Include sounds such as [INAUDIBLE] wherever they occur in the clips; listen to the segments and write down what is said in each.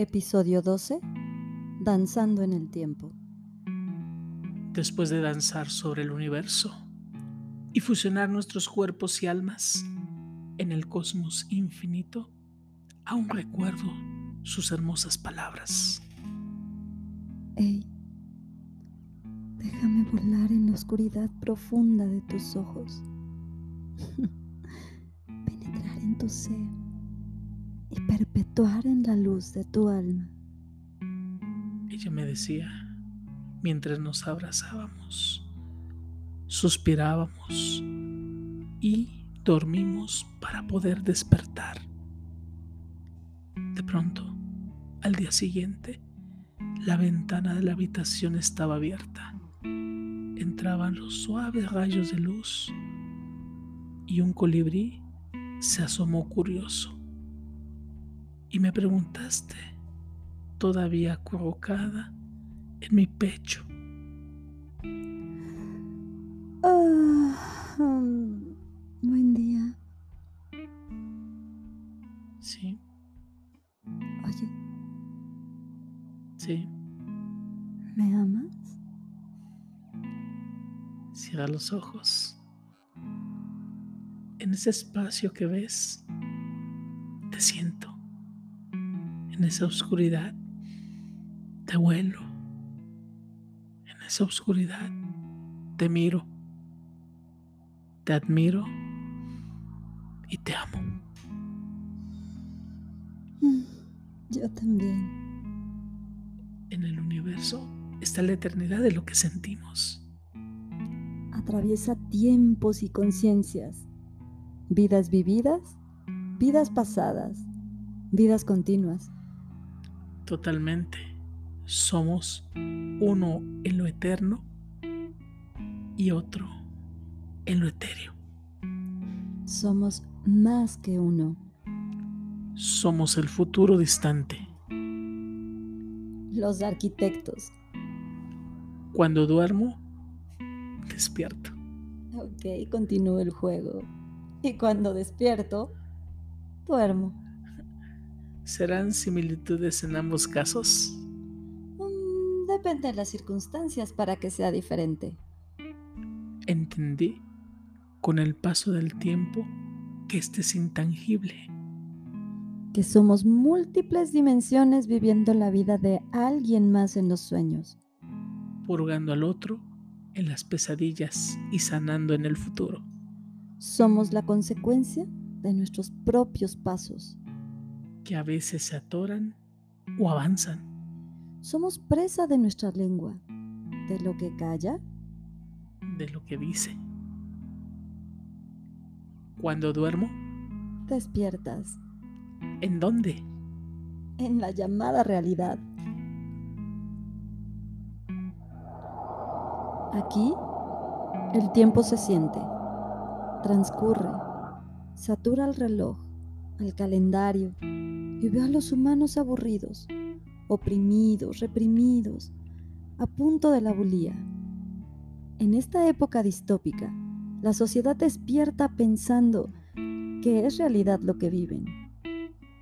Episodio 12. Danzando en el tiempo. Después de danzar sobre el universo y fusionar nuestros cuerpos y almas en el cosmos infinito, aún recuerdo sus hermosas palabras. Ey, déjame volar en la oscuridad profunda de tus ojos, [LAUGHS] penetrar en tu ser y perpetuar en la luz de tu alma. Ella me decía mientras nos abrazábamos, suspirábamos y dormimos para poder despertar. De pronto, al día siguiente, la ventana de la habitación estaba abierta. Entraban los suaves rayos de luz y un colibrí se asomó curioso y me preguntaste, todavía colocada en mi pecho. Ah, buen día. Sí. Oye, Sí. ¿me amas? Cierra los ojos. En ese espacio que ves, te siento. En esa oscuridad, te vuelo. En esa oscuridad, te miro. Te admiro y te amo. Mm, Yo también. En el universo está la eternidad de lo que sentimos. Atraviesa tiempos y conciencias, vidas vividas, vidas pasadas, vidas continuas. Totalmente. Somos uno en lo eterno y otro en lo etéreo. Somos más que uno. Somos el futuro distante. Los arquitectos. Cuando duermo, despierto. Ok, continúo el juego. Y cuando despierto, duermo. ¿Serán similitudes en ambos casos? Mm, depende de las circunstancias para que sea diferente. Entendí con el paso del tiempo que este es intangible. Que somos múltiples dimensiones viviendo la vida de alguien más en los sueños. purgando al otro en las pesadillas y sanando en el futuro. Somos la consecuencia de nuestros propios pasos. Que a veces se atoran o avanzan. Somos presa de nuestra lengua, de lo que calla, de lo que dice. Cuando duermo, despiertas ¿en dónde? en la llamada realidad. Aquí, el tiempo se siente, transcurre, satura el reloj, el calendario y veo a los humanos aburridos, oprimidos, reprimidos, a punto de la bulía. En esta época distópica, la sociedad despierta pensando que es realidad lo que viven.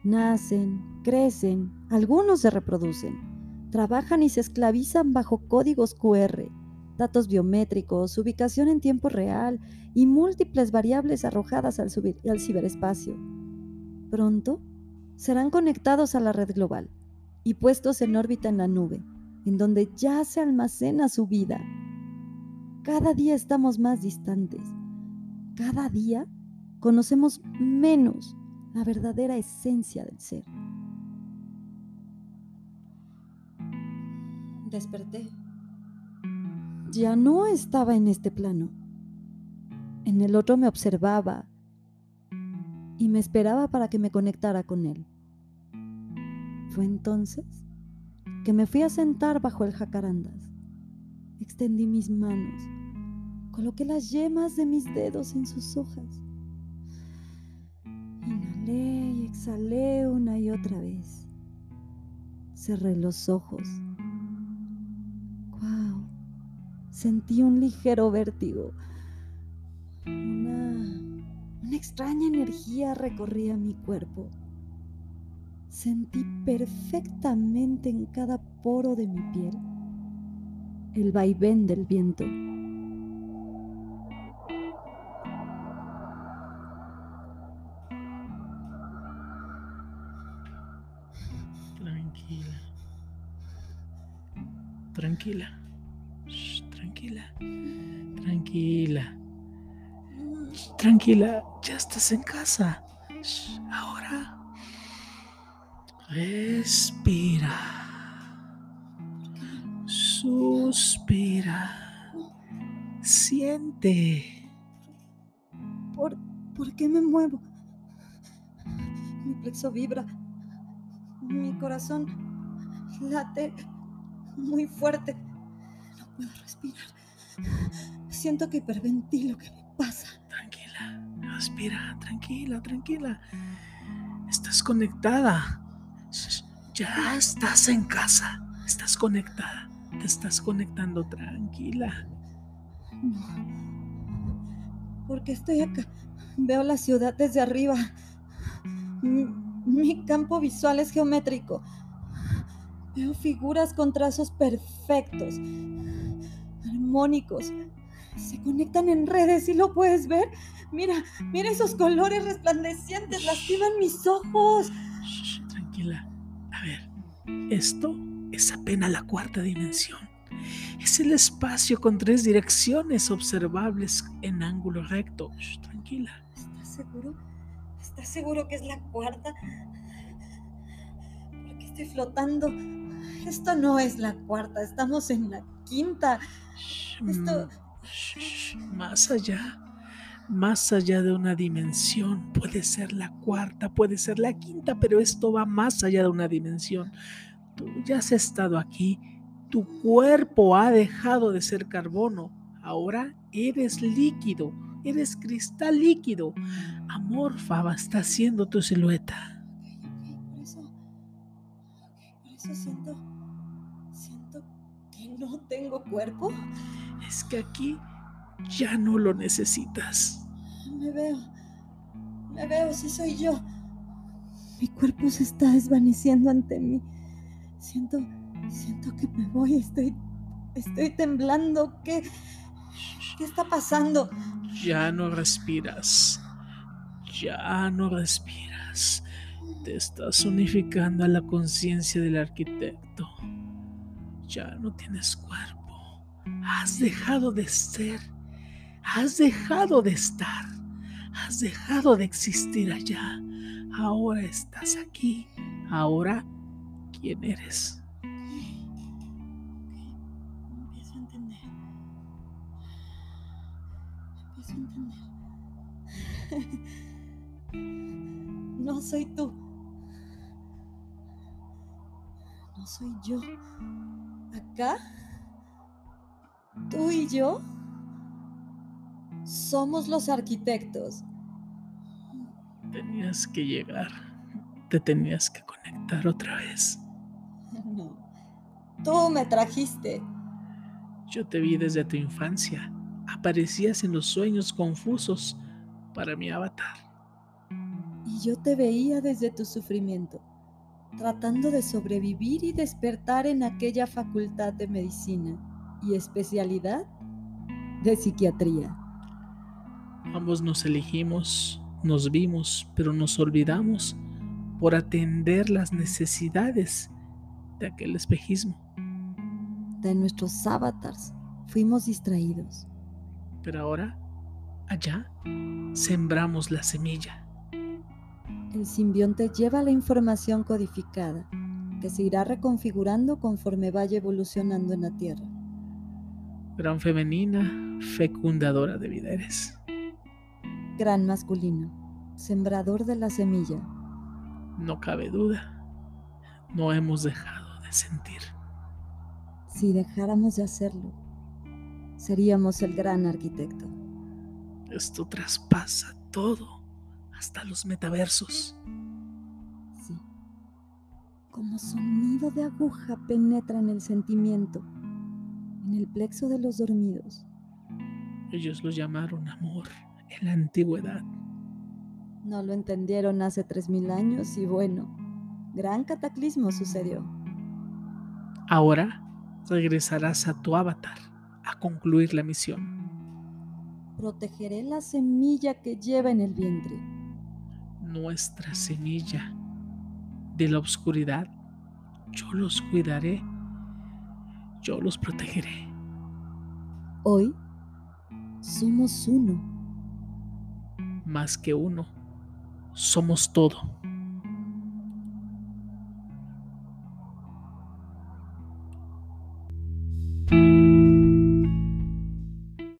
Nacen, crecen, algunos se reproducen, trabajan y se esclavizan bajo códigos QR, datos biométricos, ubicación en tiempo real y múltiples variables arrojadas al, al ciberespacio. Pronto serán conectados a la red global y puestos en órbita en la nube, en donde ya se almacena su vida. Cada día estamos más distantes. Cada día conocemos menos la verdadera esencia del ser. Desperté. Ya no estaba en este plano. En el otro me observaba y me esperaba para que me conectara con él. Fue entonces que me fui a sentar bajo el jacarandas. Extendí mis manos, coloqué las yemas de mis dedos en sus hojas. Inhalé y exhalé una y otra vez. Cerré los ojos. ¡Wow! Sentí un ligero vértigo. Una, una extraña energía recorría mi cuerpo. sentí perfectamente en cada poro de mi piel el vaivén del viento. Tranquila. Tranquila. tranquila. Tranquila. Tranquila. Ya estás en casa. ahora. Respira. Suspira. Siente. ¿Por, ¿Por qué me muevo? Mi plexo vibra. Mi corazón late muy fuerte. No puedo respirar. Siento que hiperventilo. ¿Qué me. Respira. Tranquila, tranquila. Estás conectada. Ya estás en casa, estás conectada, te estás conectando tranquila. Porque estoy acá. Veo la ciudad desde arriba. Mi, campo visual es geométrico. Veo figuras con trazos perfectos, armónicos. Se conectan en redes y lo puedes ver. Mira, mira esos colores resplandecientes, lastiman mis ojos. tranquila. A ver, esto es apenas la cuarta dimensión. Es el espacio con tres direcciones observables en ángulo recto. tranquila. ¿Estás seguro? ¿Estás seguro que es la cuarta? Porque estoy flotando. Esto no es la cuarta, estamos en la quinta. Esto... Más allá más allá de una dimensión. Puede ser la cuarta, puede ser la quinta, pero esto va más allá de una dimensión. Tú ya has estado aquí, tu cuerpo ha dejado de ser carbono, ahora eres líquido, eres cristal líquido. Amorfa está haciendo tu silueta. por eso, siento que no tengo cuerpo. Es que aquí ya no lo necesitas. Me veo, me veo, si soy yo. Mi cuerpo se está desvaneciendo ante mí. Siento, siento que me voy, estoy, estoy temblando. ¿Qué, qué está pasando? Ya no respiras. Ya no respiras. Te estás unificando a la conciencia del arquitecto. Ya no tienes cuerpo. Has dejado de ser Has dejado de estar, has dejado de existir allá. Ahora estás aquí. Ahora, ¿quién eres? Empiezo a entender. Empiezo a entender. [LAUGHS] No soy tú. No soy yo. Acá, tú y yo somos los arquitectos. Tenías que llegar. Te tenías que conectar otra vez. [LAUGHS] No. Tú me trajiste. Yo te vi desde tu infancia. Aparecías en los sueños confusos para mi avatar. Y yo te veía desde tu sufrimiento, tratando de sobrevivir y despertar en aquella facultad de medicina y especialidad de psiquiatría. Ambos nos elegimos, nos vimos, pero nos olvidamos por atender las necesidades de aquel espejismo. De nuestros avatars fuimos distraídos. Pero ahora, allá, sembramos la semilla. El simbionte lleva la información codificada, que se irá reconfigurando conforme vaya evolucionando en la Tierra. Gran femenina, fecundadora de vida eres gran masculino, sembrador de la semilla. No cabe duda, no hemos dejado de sentir. Si dejáramos de hacerlo, seríamos el gran arquitecto. Esto traspasa todo, hasta los metaversos. Sí, como sonido de aguja penetra en el sentimiento, en el plexo de los dormidos. Ellos lo llamaron amor en la antigüedad. No lo entendieron hace tres mil años y bueno, gran cataclismo sucedió. Ahora regresarás a tu avatar a concluir la misión. Protegeré la semilla que lleva en el vientre. Nuestra semilla de la oscuridad, yo los cuidaré, yo los protegeré. Hoy somos uno. Más que uno, somos todo.